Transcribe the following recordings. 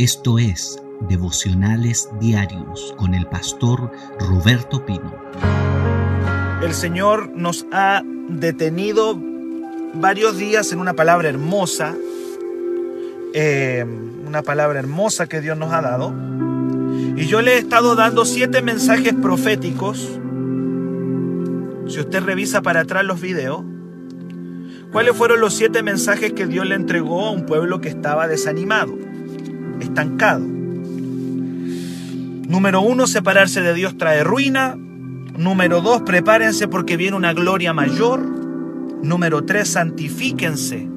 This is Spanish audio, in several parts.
Esto es Devocionales Diarios con el pastor Roberto Pino. El Señor nos ha detenido varios días en una palabra hermosa, eh, una palabra hermosa que Dios nos ha dado. Y yo le he estado dando siete mensajes proféticos. Si usted revisa para atrás los videos, ¿cuáles fueron los siete mensajes que Dios le entregó a un pueblo que estaba desanimado? Estancado. Número uno, separarse de Dios trae ruina. Número dos, prepárense porque viene una gloria mayor. Número tres, santifíquense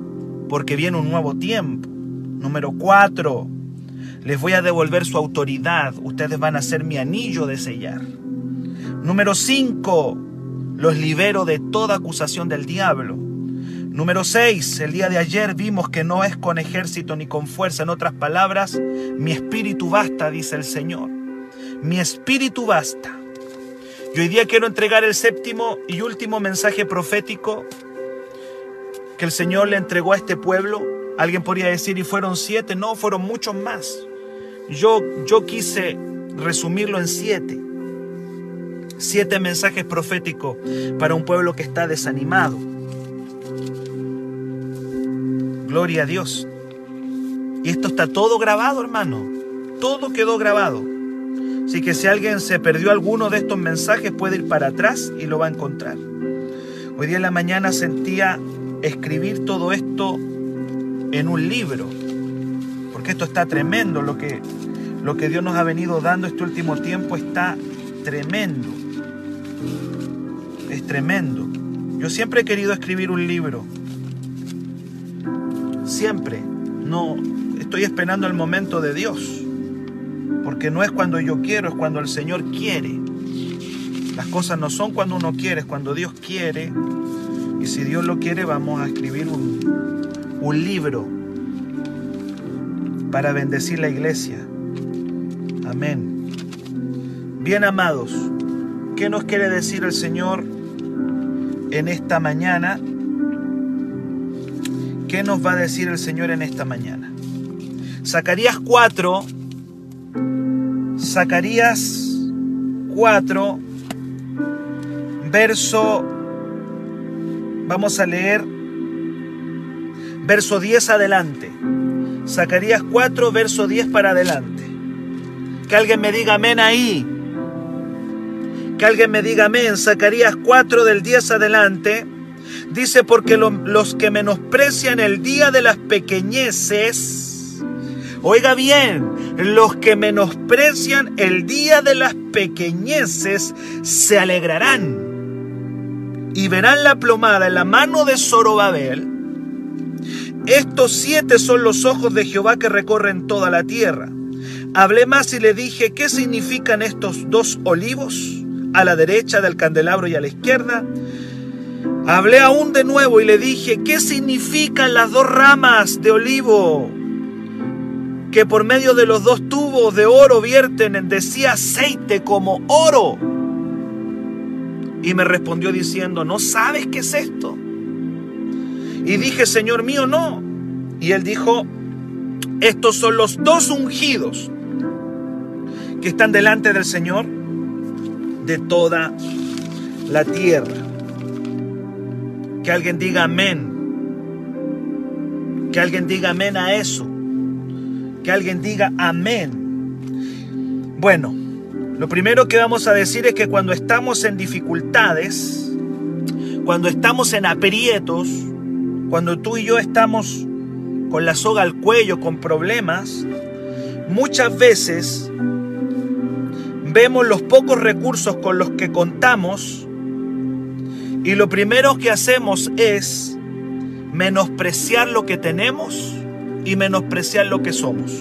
porque viene un nuevo tiempo. Número cuatro, les voy a devolver su autoridad. Ustedes van a ser mi anillo de sellar. Número cinco, los libero de toda acusación del diablo. Número 6. El día de ayer vimos que no es con ejército ni con fuerza. En otras palabras, mi espíritu basta, dice el Señor. Mi espíritu basta. Y hoy día quiero entregar el séptimo y último mensaje profético que el Señor le entregó a este pueblo. Alguien podría decir, y fueron siete, no, fueron muchos más. Yo, yo quise resumirlo en siete. Siete mensajes proféticos para un pueblo que está desanimado Gloria a Dios. Y esto está todo grabado, hermano. Todo quedó grabado. Así que si alguien se perdió alguno de estos mensajes, puede ir para atrás y lo va a encontrar. Hoy día en la mañana sentía escribir todo esto en un libro. Porque esto está tremendo. Lo que, lo que Dios nos ha venido dando este último tiempo está tremendo. Es tremendo. Yo siempre he querido escribir un libro siempre. No estoy esperando el momento de Dios. Porque no es cuando yo quiero, es cuando el Señor quiere. Las cosas no son cuando uno quiere, es cuando Dios quiere. Y si Dios lo quiere, vamos a escribir un, un libro para bendecir la iglesia. Amén. Bien amados, ¿qué nos quiere decir el Señor en esta mañana? ¿Qué nos va a decir el Señor en esta mañana? Zacarías 4, Zacarías 4, verso, vamos a leer, verso 10 adelante. Zacarías 4, verso 10 para adelante. Que alguien me diga amén ahí. Que alguien me diga amén. Zacarías 4 del 10 adelante. Dice, porque los que menosprecian el día de las pequeñeces, oiga bien, los que menosprecian el día de las pequeñeces se alegrarán y verán la plomada en la mano de Zorobabel. Estos siete son los ojos de Jehová que recorren toda la tierra. Hablé más y le dije, ¿qué significan estos dos olivos? A la derecha del candelabro y a la izquierda. Hablé aún de nuevo y le dije, ¿qué significan las dos ramas de olivo que por medio de los dos tubos de oro vierten en decía aceite como oro? Y me respondió diciendo, ¿no sabes qué es esto? Y dije, Señor mío, no. Y él dijo, estos son los dos ungidos que están delante del Señor de toda la tierra. Que alguien diga amén. Que alguien diga amén a eso. Que alguien diga amén. Bueno, lo primero que vamos a decir es que cuando estamos en dificultades, cuando estamos en aprietos, cuando tú y yo estamos con la soga al cuello, con problemas, muchas veces vemos los pocos recursos con los que contamos y lo primero que hacemos es menospreciar lo que tenemos y menospreciar lo que somos.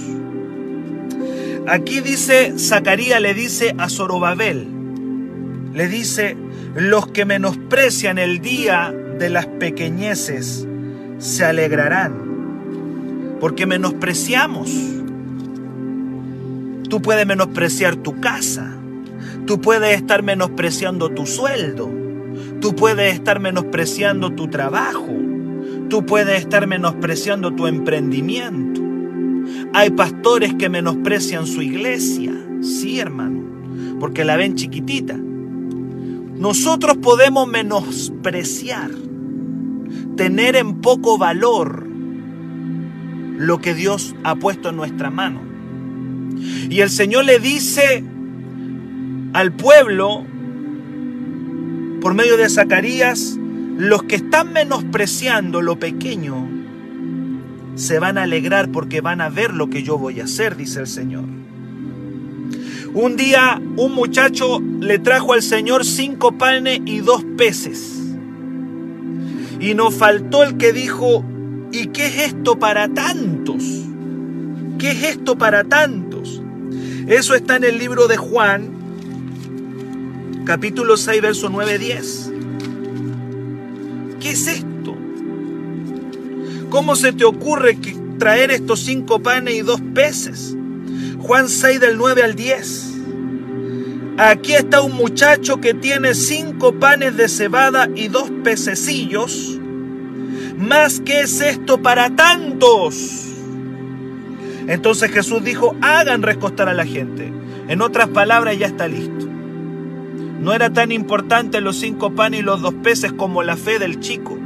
Aquí dice, Zacarías le dice a Zorobabel, le dice, los que menosprecian el día de las pequeñeces se alegrarán, porque menospreciamos. Tú puedes menospreciar tu casa, tú puedes estar menospreciando tu sueldo, Tú puedes estar menospreciando tu trabajo. Tú puedes estar menospreciando tu emprendimiento. Hay pastores que menosprecian su iglesia, sí hermano, porque la ven chiquitita. Nosotros podemos menospreciar, tener en poco valor lo que Dios ha puesto en nuestra mano. Y el Señor le dice al pueblo, por medio de Zacarías, los que están menospreciando lo pequeño, se van a alegrar porque van a ver lo que yo voy a hacer, dice el Señor. Un día un muchacho le trajo al Señor cinco panes y dos peces. Y nos faltó el que dijo, ¿y qué es esto para tantos? ¿Qué es esto para tantos? Eso está en el libro de Juan, capítulo 6, verso 9, 10. ¿Qué es esto? ¿Cómo se te ocurre que traer estos cinco panes y dos peces? Juan 6 del 9 al 10. Aquí está un muchacho que tiene cinco panes de cebada y dos pececillos. ¿Más que es esto para tantos? Entonces Jesús dijo, hagan recostar a la gente. En otras palabras, ya está listo. No era tan importante los cinco panes y los dos peces como la fe del chico.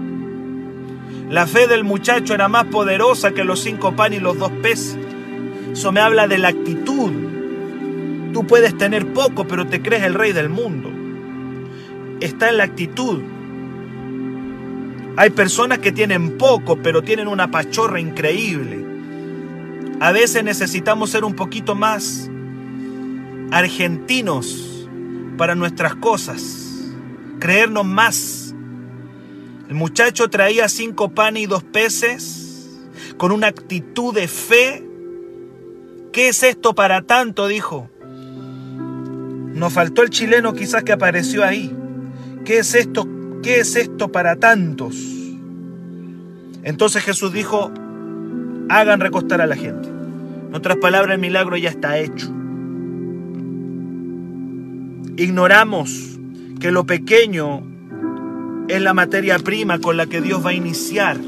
La fe del muchacho era más poderosa que los cinco panes y los dos peces. Eso me habla de la actitud. Tú puedes tener poco, pero te crees el rey del mundo. Está en la actitud. Hay personas que tienen poco, pero tienen una pachorra increíble. A veces necesitamos ser un poquito más argentinos para nuestras cosas, creernos más el muchacho traía cinco panes y dos peces con una actitud de fe. ¿Qué es esto para tanto? dijo. Nos faltó el chileno quizás que apareció ahí. ¿Qué es esto? ¿Qué es esto para tantos? Entonces Jesús dijo, hagan recostar a la gente. En otras palabras, el milagro ya está hecho. Ignoramos que lo pequeño es la materia prima con la que Dios va a iniciar.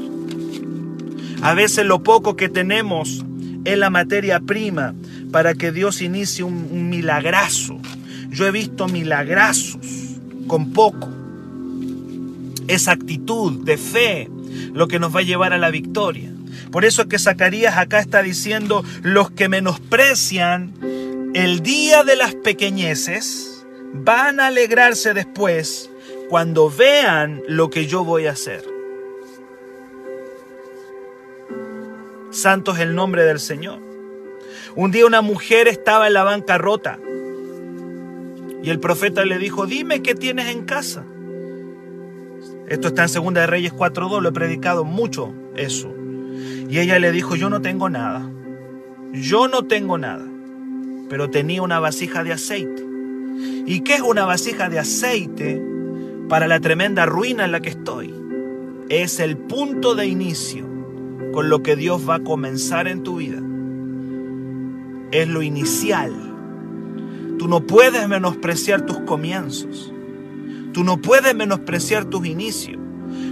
A veces lo poco que tenemos es la materia prima para que Dios inicie un, milagrazo. Yo he visto milagrazos con poco. Esa actitud de fe lo que nos va a llevar a la victoria. Por eso es que Zacarías acá está diciendo, los que menosprecian el día de las pequeñeces van a alegrarse después cuando vean lo que yo voy a hacer. Santo es el nombre del Señor. Un día una mujer estaba en la bancarrota y el profeta le dijo, dime qué tienes en casa. Esto está en Segunda de Reyes 4.2, lo he predicado mucho eso. Y ella le dijo, yo no tengo nada. Yo no tengo nada. Pero tenía una vasija de aceite. ¿Y qué es una vasija de aceite? para la tremenda ruina en la que estoy. Es el punto de inicio con lo que Dios va a comenzar en tu vida. Es lo inicial. Tú no puedes menospreciar tus comienzos. Tú no puedes menospreciar tus inicios.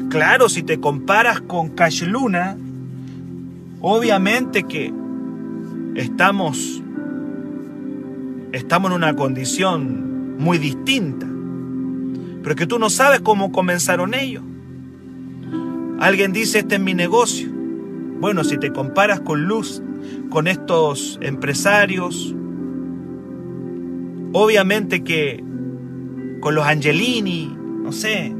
Claro, si te comparas con Cash Luna, obviamente que estamos estamos en una condición muy distinta pero que tú no sabes cómo comenzaron ellos. Alguien dice, este es mi negocio. Bueno, si te comparas con Luz, con estos empresarios, obviamente que con los Angelini, no sé,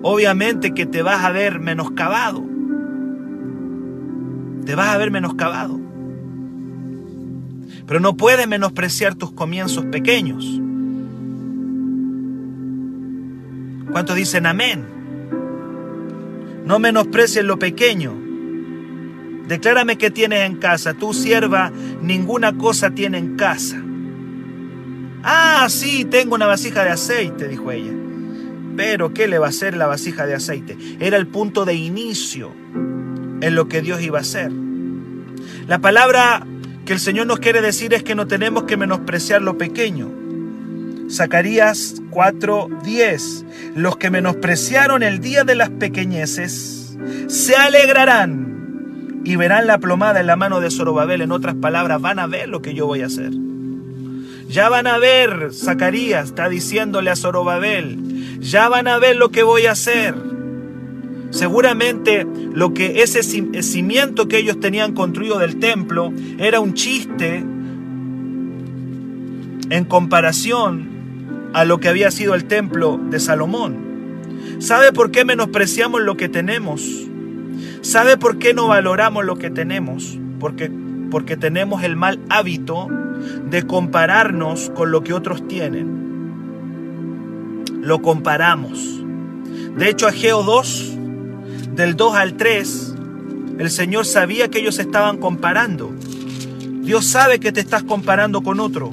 obviamente que te vas a ver menoscabado. Te vas a ver menoscabado. Pero no puedes menospreciar tus comienzos pequeños. ¿Cuántos dicen amén? No menosprecies lo pequeño. Declárame qué tienes en casa. Tu sierva ninguna cosa tiene en casa. Ah, sí, tengo una vasija de aceite, dijo ella. Pero, ¿qué le va a hacer la vasija de aceite? Era el punto de inicio en lo que Dios iba a hacer. La palabra que el Señor nos quiere decir es que no tenemos que menospreciar lo pequeño. Zacarías 4:10. Los que menospreciaron el día de las pequeñeces se alegrarán y verán la plomada en la mano de Zorobabel. En otras palabras, van a ver lo que yo voy a hacer. Ya van a ver, Zacarías está diciéndole a Zorobabel, ya van a ver lo que voy a hacer. Seguramente lo que ese cimiento que ellos tenían construido del templo era un chiste en comparación a lo que había sido el templo de Salomón. ¿Sabe por qué menospreciamos lo que tenemos? ¿Sabe por qué no valoramos lo que tenemos? Porque, porque tenemos el mal hábito de compararnos con lo que otros tienen. Lo comparamos. De hecho, Ageo 2, del 2 al 3, el Señor sabía que ellos estaban comparando. Dios sabe que te estás comparando con otro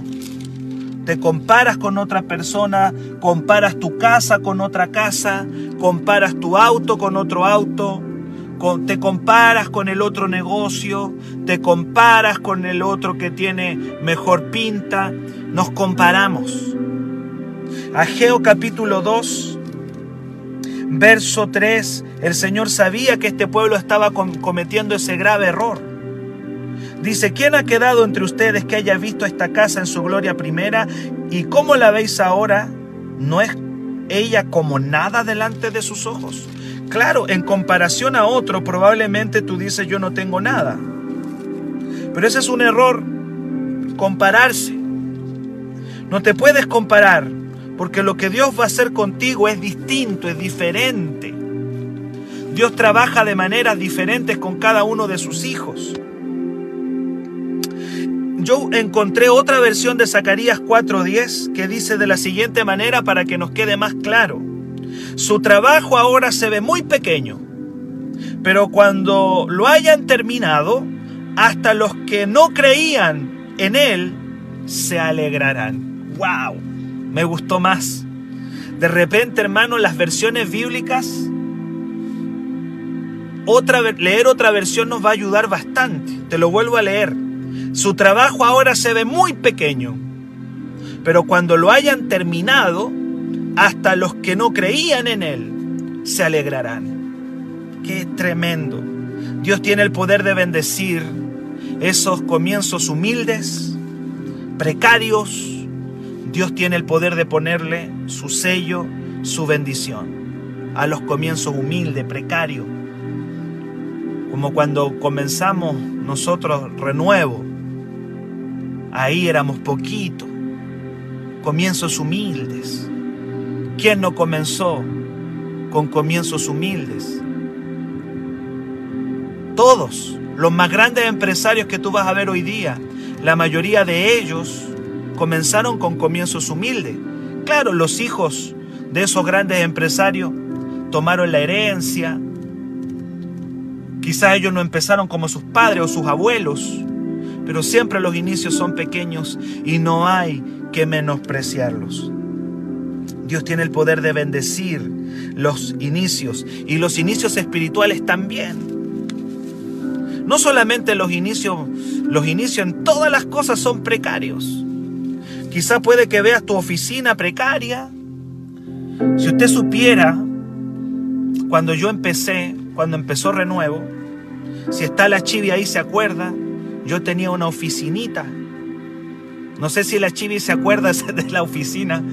te comparas con otra persona, comparas tu casa con otra casa, comparas tu auto con otro auto, te comparas con el otro negocio, te comparas con el otro que tiene mejor pinta, nos comparamos. Ageo capítulo 2, verso 3, el Señor sabía que este pueblo estaba cometiendo ese grave error. Dice, ¿quién ha quedado entre ustedes que haya visto esta casa en su gloria primera? ¿Y cómo la veis ahora? ¿No es ella como nada delante de sus ojos? Claro, en comparación a otro, probablemente tú dices yo no tengo nada. Pero ese es un error, compararse. No te puedes comparar, porque lo que Dios va a hacer contigo es distinto, es diferente. Dios trabaja de maneras diferentes con cada uno de sus hijos yo encontré otra versión de Zacarías 4:10 que dice de la siguiente manera para que nos quede más claro. Su trabajo ahora se ve muy pequeño, pero cuando lo hayan terminado, hasta los que no creían en él se alegrarán. ¡Wow! Me gustó más. De repente, hermano, las versiones bíblicas, otra, leer otra versión nos va a ayudar bastante. Te lo vuelvo a leer. Su trabajo ahora se ve muy pequeño, pero cuando lo hayan terminado, hasta los que no creían en Él se alegrarán. Qué tremendo. Dios tiene el poder de bendecir esos comienzos humildes, precarios. Dios tiene el poder de ponerle su sello, su bendición a los comienzos humildes, precarios. Como cuando comenzamos nosotros renuevo Ahí éramos poquito, comienzos humildes. ¿Quién no comenzó con comienzos humildes? Todos, los más grandes empresarios que tú vas a ver hoy día, la mayoría de ellos comenzaron con comienzos humildes. Claro, los hijos de esos grandes empresarios tomaron la herencia. Quizás ellos no empezaron como sus padres o sus abuelos, pero siempre los inicios son pequeños y no hay que menospreciarlos. Dios tiene el poder de bendecir los inicios y los inicios espirituales también. No solamente los inicios, los inicios en todas las cosas son precarios. Quizá puede que veas tu oficina precaria. Si usted supiera, cuando yo empecé, cuando empezó Renuevo, si está la chivia ahí se acuerda, yo tenía una oficinita. No sé si la Chivi se acuerda de la oficina,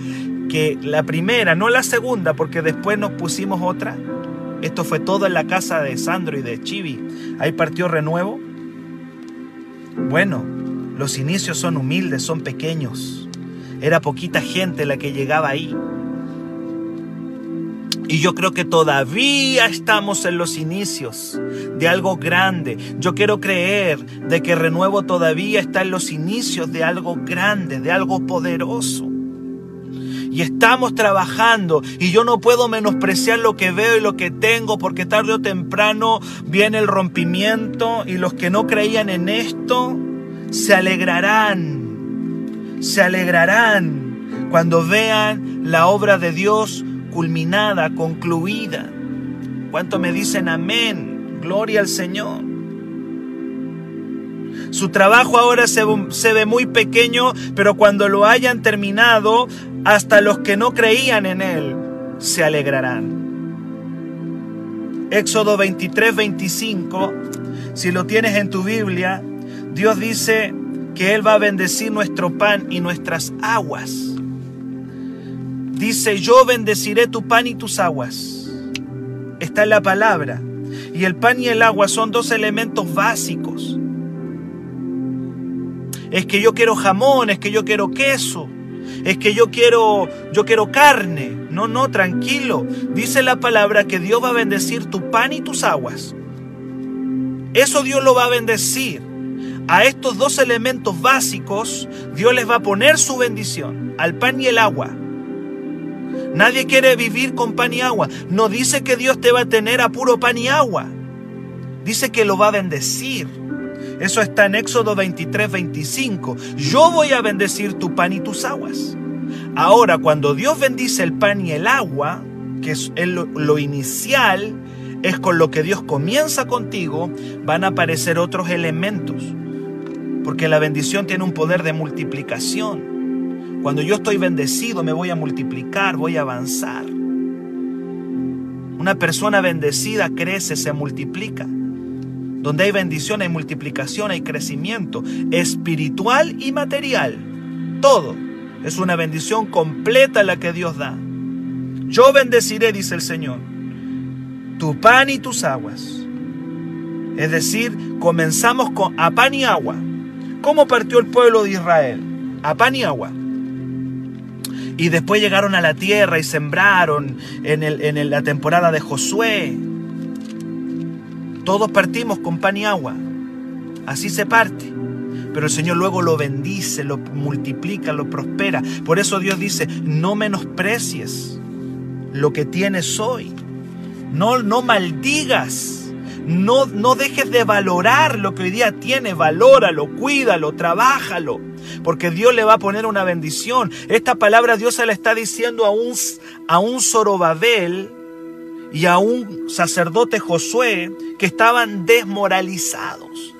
que la primera, no la segunda, porque después nos pusimos otra. Esto fue todo en la casa de Sandro y de Chivi. Ahí partió renuevo. Bueno, los inicios son humildes, son pequeños. Era poquita gente la que llegaba ahí. Y yo creo que todavía estamos en los inicios de algo grande. Yo quiero creer de que Renuevo todavía está en los inicios de algo grande, de algo poderoso. Y estamos trabajando y yo no puedo menospreciar lo que veo y lo que tengo porque tarde o temprano viene el rompimiento y los que no creían en esto se alegrarán, se alegrarán cuando vean la obra de Dios culminada, concluida. ¿Cuánto me dicen amén? Gloria al Señor. Su trabajo ahora se, ve muy pequeño, pero cuando lo hayan terminado, hasta los que no creían en Él se alegrarán. Éxodo 23, 25 Si lo tienes en tu Biblia, Dios dice que Él va a bendecir nuestro pan y nuestras aguas. Dice, yo bendeciré tu pan y tus aguas. Está en la palabra. Y el pan y el agua son dos elementos básicos. Es que yo quiero jamón, es que yo quiero queso, es que yo quiero yo quiero carne. No, no, tranquilo. Dice la palabra que Dios va a bendecir tu pan y tus aguas. Eso Dios lo va a bendecir. A estos dos elementos básicos, Dios les va a poner su bendición, al pan y el agua. Nadie quiere vivir con pan y agua. No dice que Dios te va a tener a puro pan y agua. Dice que lo va a bendecir. Eso está en Éxodo 23, 25. Yo voy a bendecir tu pan y tus aguas. Ahora, cuando Dios bendice el pan y el agua, que es lo, lo inicial, es con lo que Dios comienza contigo, van a aparecer otros elementos. Porque la bendición tiene un poder de multiplicación. Cuando yo estoy bendecido me voy a multiplicar, voy a avanzar. Una persona bendecida crece, se multiplica. Donde hay bendición hay multiplicación, hay crecimiento espiritual y material. Todo es una bendición completa la que Dios da. Yo bendeciré, dice el Señor, tu pan y tus aguas. Es decir, comenzamos con a pan y agua. ¿Cómo partió el pueblo de Israel? A pan y agua y después llegaron a la tierra y sembraron en, el, en la temporada de Josué. Todos partimos con pan y agua. Así se parte. Pero el Señor luego lo bendice, lo multiplica, lo prospera. Por eso Dios dice, no menosprecies lo que tienes hoy. No, no maldigas. No, no dejes de valorar lo que hoy día tienes. Valóralo, cuídalo, trabájalo porque Dios le va a poner una bendición. Esta palabra Dios se la está diciendo a un, a un Zorobabel y a un sacerdote Josué que estaban desmoralizados.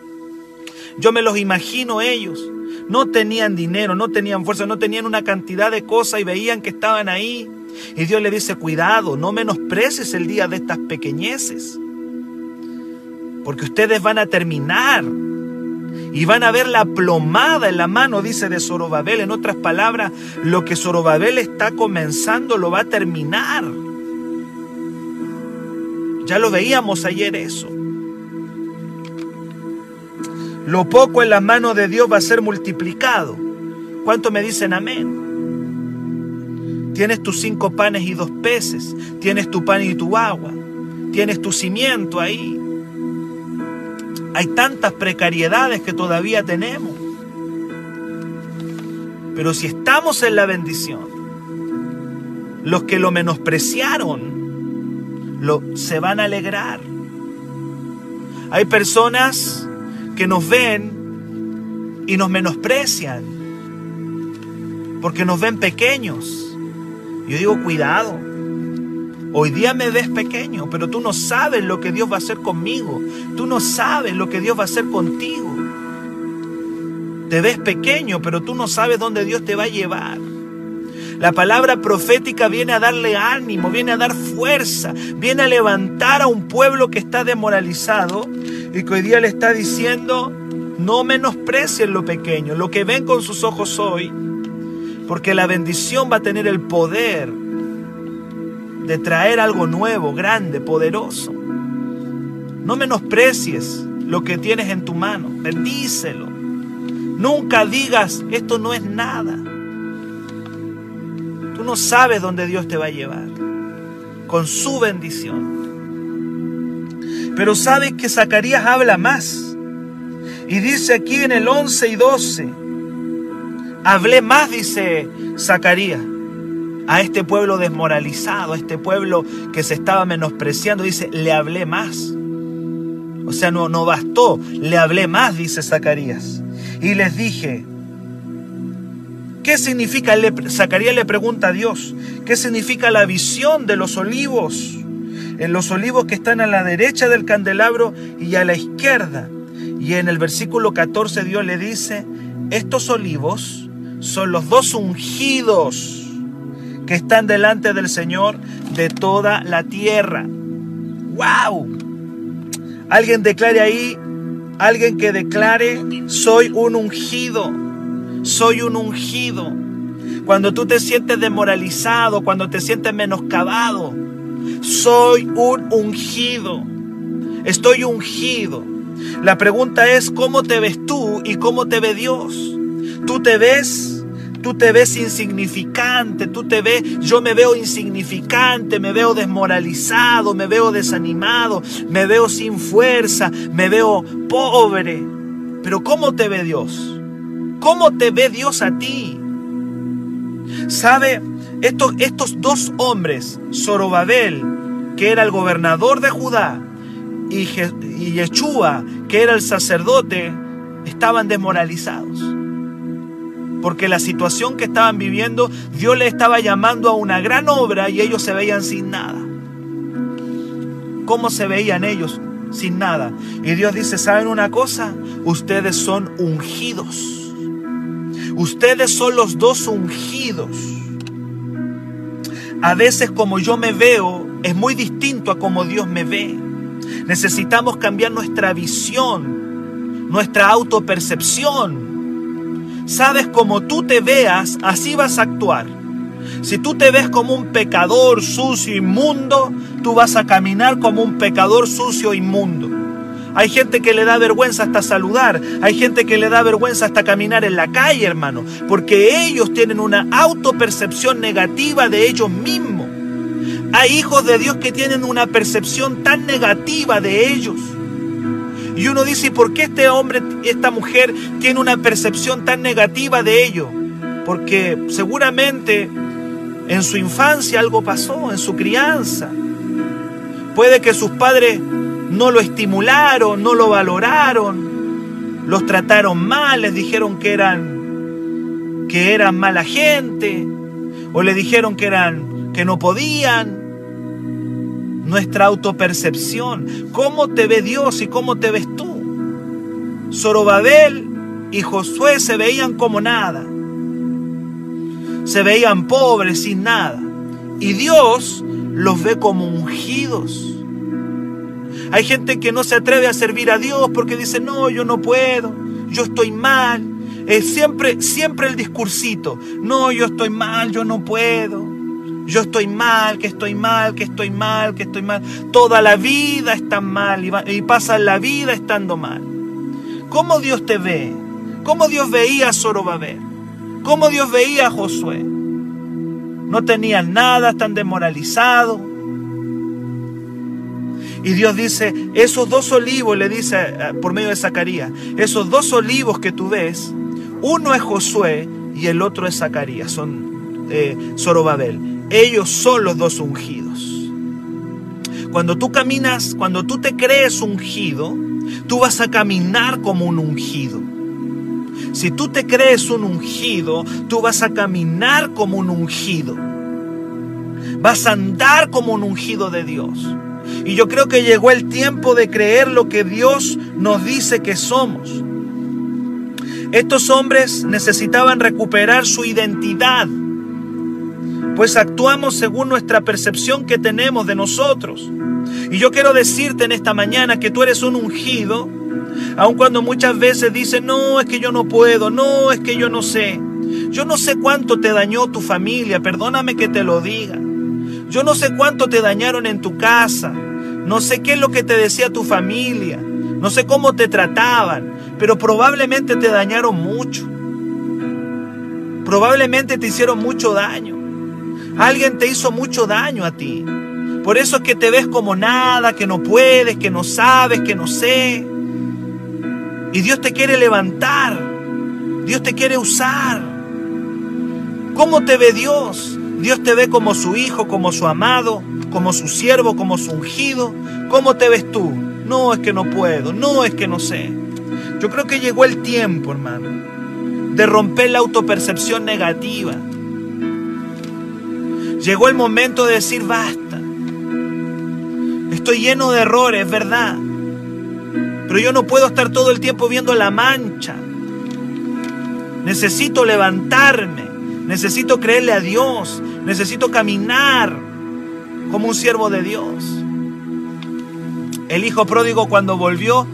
Yo me los imagino ellos. No tenían dinero, no tenían fuerza, no tenían una cantidad de cosas y veían que estaban ahí. Y Dios le dice, cuidado, no menosprecies el día de estas pequeñeces. Porque ustedes van a terminar y van a ver la plomada en la mano, dice de Zorobabel. En otras palabras, lo que Zorobabel está comenzando lo va a terminar. Ya lo veíamos ayer eso. Lo poco en la mano de Dios va a ser multiplicado. ¿Cuánto me dicen amén? Tienes tus cinco panes y dos peces. Tienes tu pan y tu agua. Tienes tu cimiento ahí. Hay tantas precariedades que todavía tenemos. Pero si estamos en la bendición, los que lo menospreciaron lo, se van a alegrar. Hay personas que nos ven y nos menosprecian porque nos ven pequeños. Yo digo, cuidado, Hoy día me ves pequeño, pero tú no sabes lo que Dios va a hacer conmigo. Tú no sabes lo que Dios va a hacer contigo. Te ves pequeño, pero tú no sabes dónde Dios te va a llevar. La palabra profética viene a darle ánimo, viene a dar fuerza, viene a levantar a un pueblo que está demoralizado y que hoy día le está diciendo, no menosprecien lo pequeño, lo que ven con sus ojos hoy, porque la bendición va a tener el poder de traer algo nuevo, grande, poderoso. No menosprecies lo que tienes en tu mano, bendícelo. Nunca digas, esto no es nada. Tú no sabes dónde Dios te va a llevar, con su bendición. Pero sabes que Zacarías habla más. Y dice aquí en el 11 y 12, hablé más, dice Zacarías a este pueblo desmoralizado, a este pueblo que se estaba menospreciando, dice, le hablé más. O sea, no, no bastó, le hablé más, dice Zacarías. Y les dije, ¿qué significa? Zacarías le pregunta a Dios, ¿qué significa la visión de los olivos? En los olivos que están a la derecha del candelabro y a la izquierda. Y en el versículo 14 Dios le dice, estos olivos son los dos ungidos que están delante del Señor de toda la tierra. ¡Wow! Alguien declare ahí, Alguien que declare, soy un ungido, soy un ungido. Cuando tú te sientes demoralizado, cuando te sientes menoscabado, soy un ungido. Estoy ungido. La pregunta es, ¿cómo te ves tú y cómo te ve Dios? ¿Tú te ves tú te ves insignificante, tú te ves, yo me veo insignificante, me veo desmoralizado, me veo desanimado, me veo sin fuerza, me veo pobre. Pero ¿cómo te ve Dios? ¿Cómo te ve Dios a ti? ¿Sabe? Estos, estos dos hombres, Zorobabel, que era el gobernador de Judá, y, Yeshua, que era el sacerdote, estaban desmoralizados porque la situación que estaban viviendo, Dios les estaba llamando a una gran obra y ellos se veían sin nada. ¿Cómo se veían ellos? Sin nada. Y Dios dice, ¿saben una cosa? Ustedes son ungidos. Ustedes son los dos ungidos. A veces como yo me veo es muy distinto a como Dios me ve. Necesitamos cambiar nuestra visión, nuestra autopercepción sabes cómo tú te veas, así vas a actuar. Si tú te ves como un pecador sucio, inmundo, tú vas a caminar como un pecador sucio, inmundo. Hay gente que le da vergüenza hasta saludar, hay gente que le da vergüenza hasta caminar en la calle, hermano, porque ellos tienen una autopercepción negativa de ellos mismos. Hay hijos de Dios que tienen una percepción tan negativa de ellos. Y uno dice, ¿y por qué este hombre, esta mujer tiene una percepción tan negativa de ello? Porque seguramente en su infancia algo pasó, en su crianza. Puede que sus padres no lo estimularon, no lo valoraron, los trataron mal, les dijeron que eran que eran mala gente o le dijeron que eran que no podían nuestra autopercepción. ¿Cómo te ve Dios y cómo te ves tú? Zorobabel y Josué se veían como nada. Se veían pobres, sin nada. Y Dios los ve como ungidos. Hay gente que no se atreve a servir a Dios porque dice, no, yo no puedo, yo estoy mal. Es siempre, siempre el discursito, no, yo estoy mal, yo no puedo. Yo estoy mal, que estoy mal, que estoy mal, que estoy mal. Toda la vida está mal y, pasa la vida estando mal. ¿Cómo Dios te ve? ¿Cómo Dios veía a Zorobabel? ¿Cómo Dios veía a Josué? No tenían nada, están desmoralizados. Y Dios dice, esos dos olivos, le dice eh, por medio de Zacarías, esos dos olivos que tú ves, uno es Josué y el otro es Zacarías, son eh, Zorobabel. Ellos son los dos ungidos. Cuando tú caminas, cuando tú te crees ungido, tú vas a caminar como un ungido. Si tú te crees un ungido, tú vas a caminar como un ungido. Vas a andar como un ungido de Dios. Y yo creo que llegó el tiempo de creer lo que Dios nos dice que somos. Estos hombres necesitaban recuperar su identidad pues actuamos según nuestra percepción que tenemos de nosotros. Y yo quiero decirte en esta mañana que tú eres un ungido, aun cuando muchas veces dicen, no, es que yo no puedo, no, es que yo no sé. Yo no sé cuánto te dañó tu familia, perdóname que te lo diga. Yo no sé cuánto te dañaron en tu casa, no sé qué es lo que te decía tu familia, no sé cómo te trataban, pero probablemente te dañaron mucho. Probablemente te hicieron mucho daño. Alguien te hizo mucho daño a ti. Por eso es que te ves como nada, que no puedes, que no sabes, que no sé. Y Dios te quiere levantar. Dios te quiere usar. ¿Cómo te ve Dios? Dios te ve como su hijo, como su amado, como su siervo, como su ungido. ¿Cómo te ves tú? No es que no puedo, no es que no sé. Yo creo que llegó el tiempo, hermano, de romper la autopercepción negativa Llegó el momento de decir basta. Estoy lleno de errores, ¿verdad? Pero yo no puedo estar todo el tiempo viendo la mancha. Necesito levantarme. Necesito creerle a Dios. Necesito caminar como un siervo de Dios. El hijo pródigo cuando volvió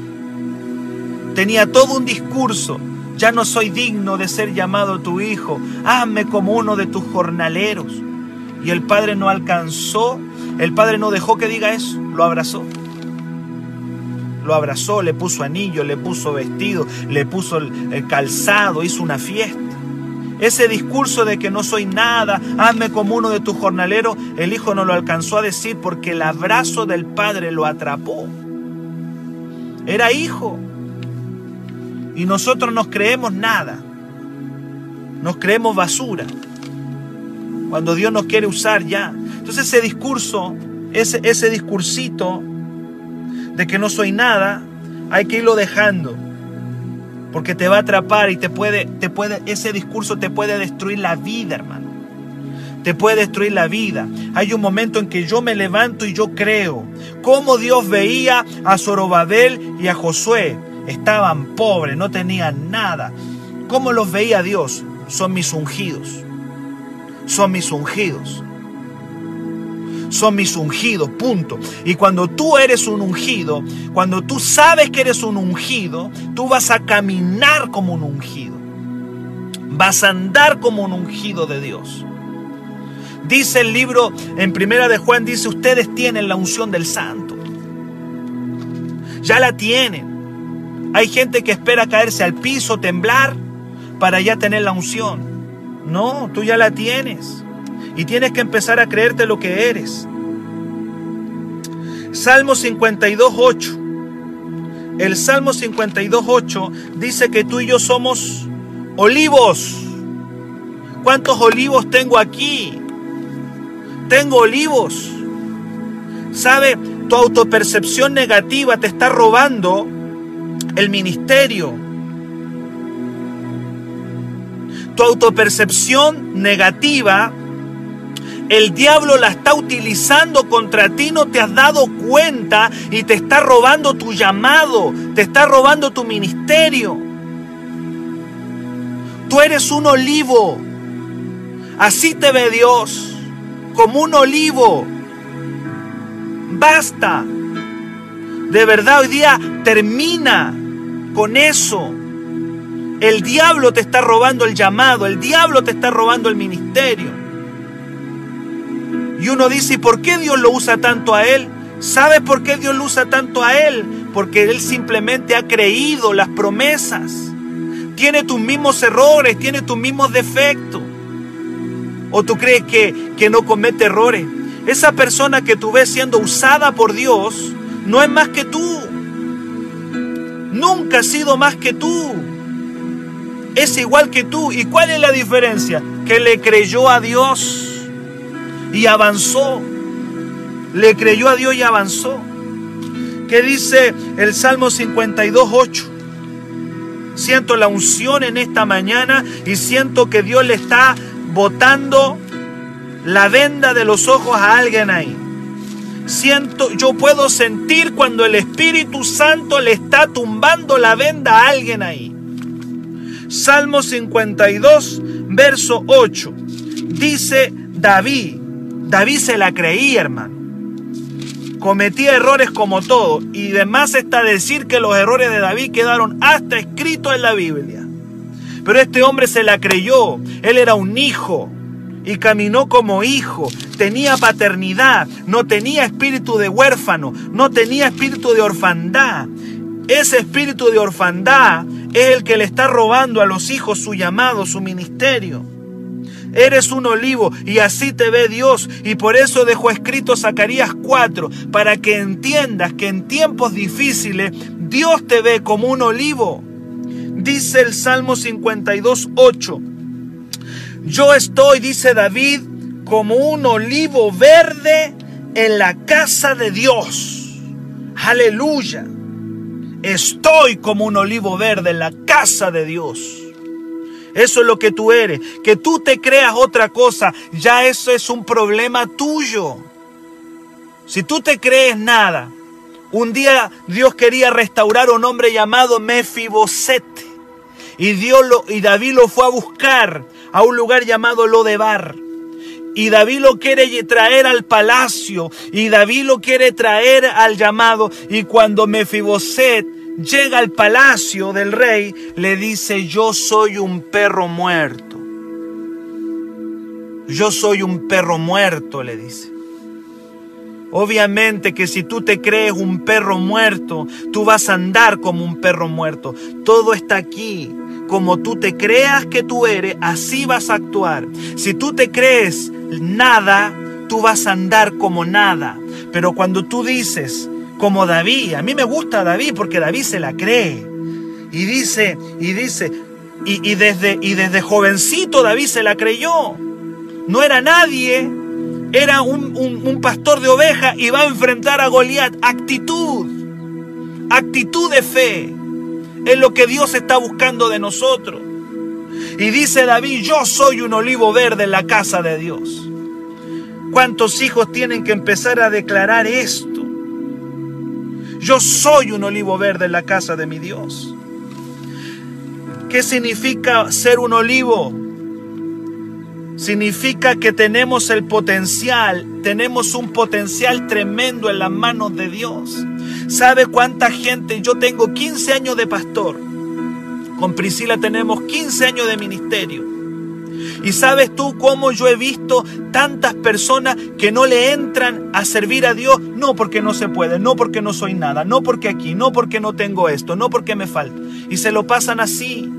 Tenía todo un discurso. Ya no soy digno de ser llamado tu hijo. Hazme como uno de tus jornaleros. Y el padre no alcanzó, el padre no dejó que diga eso, lo abrazó. Lo abrazó, le puso anillo, le puso vestido, le puso el, calzado, hizo una fiesta. Ese discurso de que no soy nada, hazme como uno de tus jornaleros, el hijo no lo alcanzó a decir porque el abrazo del padre lo atrapó. Era hijo. Y nosotros nos creemos nada. Nos creemos basura. Cuando Dios nos quiere usar ya. Entonces ese discurso, ese, ese discursito de que no soy nada, hay que irlo dejando. Porque te va a atrapar y te puede, te puede, ese discurso te puede destruir la vida, hermano. Te puede destruir la vida. Hay un momento en que yo me levanto y yo creo. Cómo Dios veía a Zorobabel y a Josué. Estaban pobres, no tenían nada. ¿Cómo los veía Dios? Son mis ungidos. Son mis ungidos son mis ungidos, punto. Y cuando tú eres un ungido, cuando tú sabes que eres un ungido, tú vas a caminar como un ungido. Vas a andar como un ungido de Dios. Dice el libro en Primera de Juan, dice, ustedes tienen la unción del santo. Ya la tienen. Hay gente que espera caerse al piso, temblar, para ya tener la unción. No, tú ya la tienes y tienes que empezar a creerte lo que eres. Salmo 52.8. El Salmo 52.8 dice que tú y yo somos olivos. ¿Cuántos olivos tengo aquí? Tengo olivos. ¿Sabe? Tu autopercepción negativa te está robando el ministerio. Tu autopercepción negativa el diablo la está utilizando contra ti, no te has dado cuenta y te está robando tu llamado, te está robando tu ministerio. Tú eres un olivo. Así te ve Dios, como un olivo. Basta. De verdad, hoy día termina con eso. El diablo te está robando el llamado, el diablo te está robando el ministerio. Y uno dice, ¿y por qué Dios lo usa tanto a él? ¿Sabe por qué Dios lo usa tanto a él? Porque él simplemente ha creído las promesas. Tiene tus mismos errores, tiene tus mismos defectos. ¿O tú crees que, que no comete errores? Esa persona que tú ves siendo usada por Dios no es más que tú. Nunca ha sido más que tú. Es igual que tú. ¿Y cuál es la diferencia? Que le creyó a Dios y avanzó. Le creyó a Dios y avanzó. ¿Qué dice el Salmo 52, 8? Siento la unción en esta mañana y siento que Dios le está botando la venda de los ojos a alguien ahí. Siento, yo puedo sentir cuando el Espíritu Santo le está tumbando la venda a alguien ahí. Salmo 52, verso 8. Dice David, David se la creía, hermano. Cometía errores como todo. Y demás está decir que los errores de David quedaron hasta escritos en la Biblia. Pero este hombre se la creyó. Él era un hijo y caminó como hijo. Tenía paternidad. No tenía espíritu de huérfano. No tenía espíritu de orfandad. Ese espíritu de orfandad es el que le está robando a los hijos su llamado, su ministerio. Eres un olivo y así te ve Dios. Y por eso dejó escrito Zacarías 4, para que entiendas que en tiempos difíciles Dios te ve como un olivo. Dice el Salmo 52, 8. Yo estoy, dice David, como un olivo verde en la casa de Dios. Aleluya. Estoy como un olivo verde en la casa de Dios. Eso es lo que tú eres. Que tú te creas otra cosa, ya eso es un problema tuyo. Si tú te crees nada, un día Dios quería restaurar a un hombre llamado Mefiboset. Y, Dios y David lo fue a buscar a un lugar llamado Lodebar. Y David lo quiere traer al palacio. Y David lo quiere traer al llamado. Y cuando Mefiboset llega al palacio del rey, le dice, yo soy un perro muerto. Yo soy un perro muerto, le dice. Obviamente que si tú te crees un perro muerto, tú vas a andar como un perro muerto. Todo está aquí. Como tú te creas que tú eres, así vas a actuar. Si tú te crees nada, tú vas a andar como nada. Pero cuando tú dices, como David, a mí me gusta David porque David se la cree. Y dice, y dice, y, desde, y desde jovencito David se la creyó. No era nadie, era un, pastor de ovejas y va a enfrentar a Goliat. Actitud, actitud de fe es lo que Dios está buscando de nosotros. Y dice David, yo soy un olivo verde en la casa de Dios. ¿Cuántos hijos tienen que empezar a declarar esto? Yo soy un olivo verde en la casa de mi Dios. ¿Qué significa ser un olivo? significa que tenemos el potencial, tenemos un potencial tremendo en las manos de Dios. ¿Sabe cuánta gente? Yo tengo 15 años de pastor. Con Priscila tenemos 15 años de ministerio. Y sabes tú cómo yo he visto tantas personas que no le entran a servir a Dios, no porque no se puede, no porque no soy nada, no porque aquí, no porque no tengo esto, no porque me falta. Y se lo pasan así.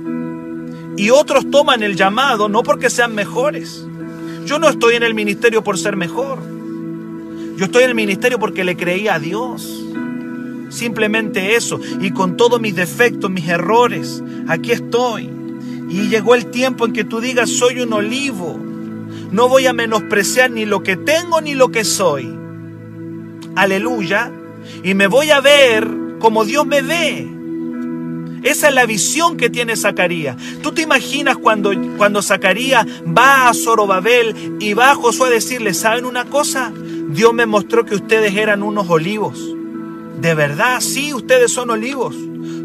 Y otros toman el llamado no porque sean mejores. Yo no estoy en el ministerio por ser mejor. Yo estoy en el ministerio porque le creí a Dios. Simplemente eso. Y con todos mis defectos, mis errores, aquí estoy. Y llegó el tiempo en que tú digas, soy un olivo. No voy a menospreciar ni lo que tengo ni lo que soy. Aleluya. Y me voy a ver como Dios me ve. Esa es la visión que tiene Zacarías. ¿Tú te imaginas cuando, cuando Zacarías va a Zorobabel y va a Josué a decirle, ¿saben una cosa? Dios me mostró que ustedes eran unos olivos. De verdad, sí, ustedes son olivos.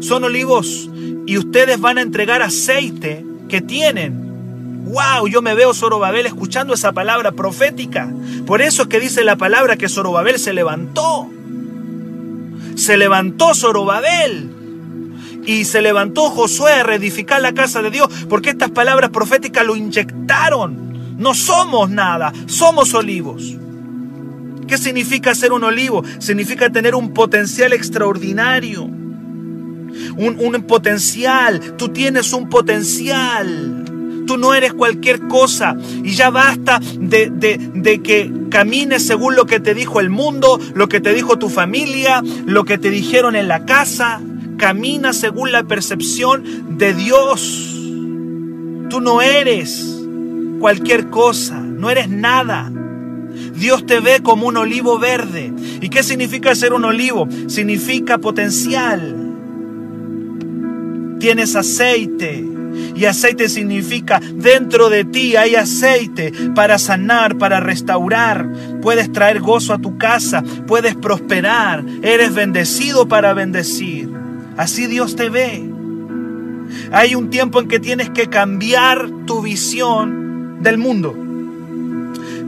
Son olivos y ustedes van a entregar aceite que tienen. ¡Wow! Yo me veo Zorobabel escuchando esa palabra profética. Por eso es que dice la palabra que Zorobabel se levantó. Se levantó Zorobabel y se levantó Josué a reedificar la casa de Dios, porque estas palabras proféticas lo inyectaron. No somos nada, somos olivos. ¿Qué significa ser un olivo? Significa tener un potencial extraordinario. Un, potencial. Tú tienes un potencial. Tú no eres cualquier cosa. Y ya basta de, de que camines según lo que te dijo el mundo, lo que te dijo tu familia, lo que te dijeron en la casa. Camina según la percepción de Dios. Tú no eres cualquier cosa, no eres nada. Dios te ve como un olivo verde. ¿Y qué significa ser un olivo? Significa potencial. Tienes aceite. Y aceite significa dentro de ti hay aceite para sanar, para restaurar. Puedes traer gozo a tu casa, puedes prosperar. Eres bendecido para bendecir. Así Dios te ve. Hay un tiempo en que tienes que cambiar tu visión del mundo.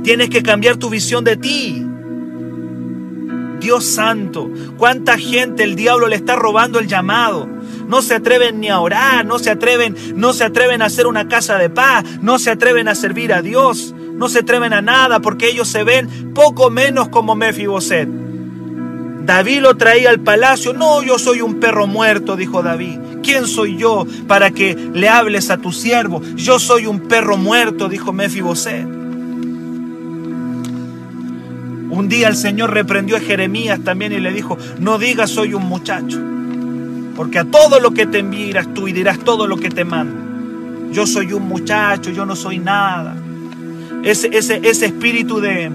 Tienes que cambiar tu visión de ti. Dios santo, cuánta gente el diablo le está robando el llamado. No se atreven ni a orar, no se atreven, no se atreven a hacer una casa de paz, no se atreven a servir a Dios, no se atreven a nada porque ellos se ven poco menos como Mefiboset. David lo traía al palacio. No, yo soy un perro muerto, dijo David. ¿Quién soy yo para que le hables a tu siervo? Yo soy un perro muerto, dijo Mefiboset. Un día el Señor reprendió a Jeremías también y le dijo, no digas soy un muchacho, porque a todo lo que te envías tú y dirás todo lo que te mando. Yo soy un muchacho, yo no soy nada. Ese, ese, ese espíritu de,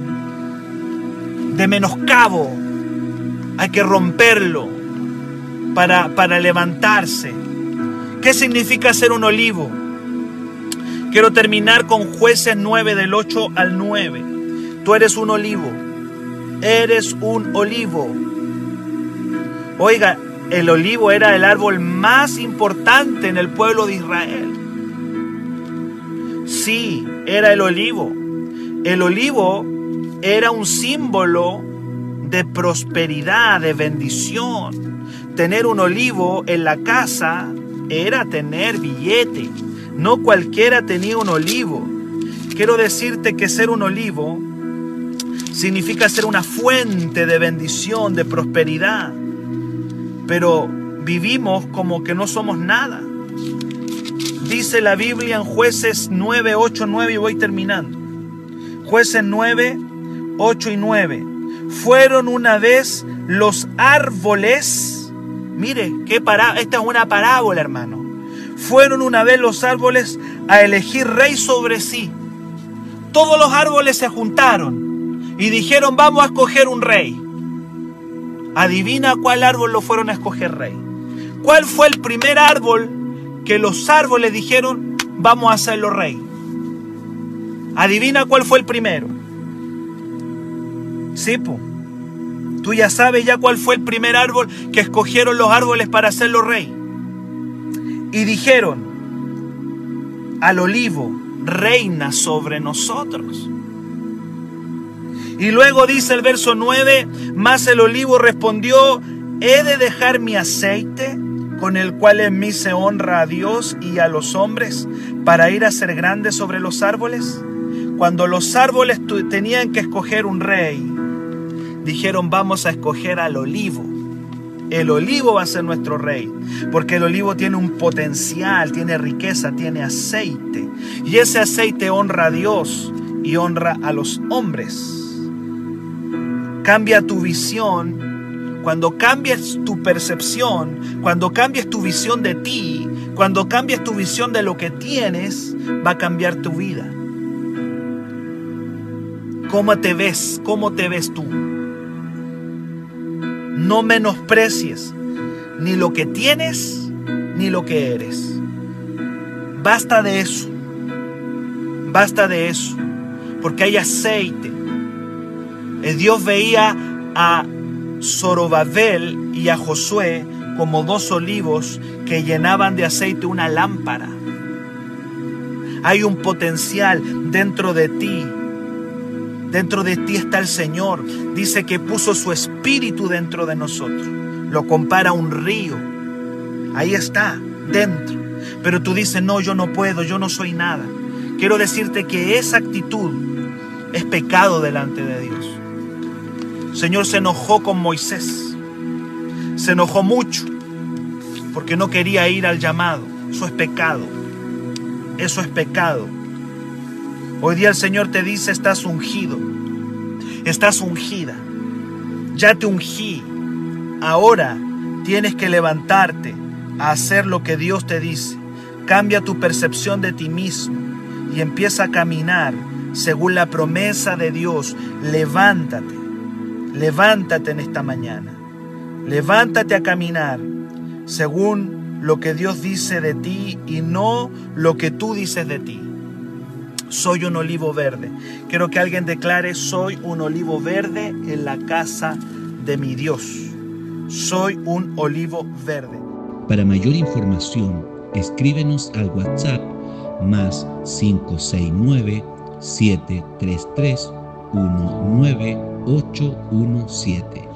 de menoscabo, hay que romperlo para, para levantarse. ¿Qué significa ser un olivo? Quiero terminar con jueces 9 del 8 al 9. Tú eres un olivo. Eres un olivo. Oiga, el olivo era el árbol más importante en el pueblo de Israel. Sí, era el olivo. El olivo era un símbolo de prosperidad, de bendición. tener un olivo en la casa era tener billete. No cualquiera tenía un olivo. Quiero decirte que ser un olivo significa ser una fuente de bendición, de prosperidad. Pero vivimos como que no somos nada. Dice la Biblia en jueces 9, 8, 9 y voy terminando. Jueces 9, 8 y 9. Fueron una vez los árboles. Mire, qué para, esta es una parábola, hermano. Fueron una vez los árboles a elegir rey sobre sí. Todos los árboles se juntaron y dijeron, vamos a escoger un rey. Adivina cuál árbol lo fueron a escoger rey. ¿Cuál fue el primer árbol que los árboles dijeron, vamos a hacerlo rey? Adivina cuál fue el primero. Sí, Tú ya sabes ya cuál fue el primer árbol que escogieron los árboles para hacerlo rey. Y dijeron, al olivo reina sobre nosotros. Y luego dice el verso 9, más el olivo respondió, ¿he de dejar mi aceite con el cual en mí se honra a Dios y a los hombres para ir a ser grande sobre los árboles? Cuando los árboles tenían que escoger un rey, dijeron vamos a escoger al olivo. El olivo va a ser nuestro rey, porque el olivo tiene un potencial, tiene riqueza, tiene aceite. Y ese aceite honra a Dios y honra a los hombres. Cambia tu visión. Cuando cambies tu percepción, cuando cambies tu visión de ti, cuando cambies tu visión de lo que tienes, va a cambiar tu vida. ¿Cómo te ves? ¿Cómo te ves tú? No menosprecies ni lo que tienes ni lo que eres. Basta de eso. Basta de eso. Porque hay aceite. El Dios veía a Zorobabel y a Josué como dos olivos que llenaban de aceite una lámpara. Hay un potencial dentro de ti Dentro de ti está el Señor. Dice que puso su espíritu dentro de nosotros. Lo compara a un río. Ahí está, dentro. Pero tú dices, no, yo no puedo, yo no soy nada. Quiero decirte que esa actitud es pecado delante de Dios. Señor se enojó con Moisés. Se enojó mucho porque no quería ir al llamado. Eso es pecado. Eso es pecado. Hoy día el Señor te dice, estás ungido, estás ungida, ya te ungí. Ahora tienes que levantarte a hacer lo que Dios te dice. Cambia tu percepción de ti mismo y empieza a caminar según la promesa de Dios. Levántate, levántate en esta mañana. Levántate a caminar según lo que Dios dice de ti y no lo que tú dices de ti soy un olivo verde. Quiero que alguien declare, soy un olivo verde en la casa de mi Dios. Soy un olivo verde. Para mayor información, escríbenos al WhatsApp más 569 733 19817.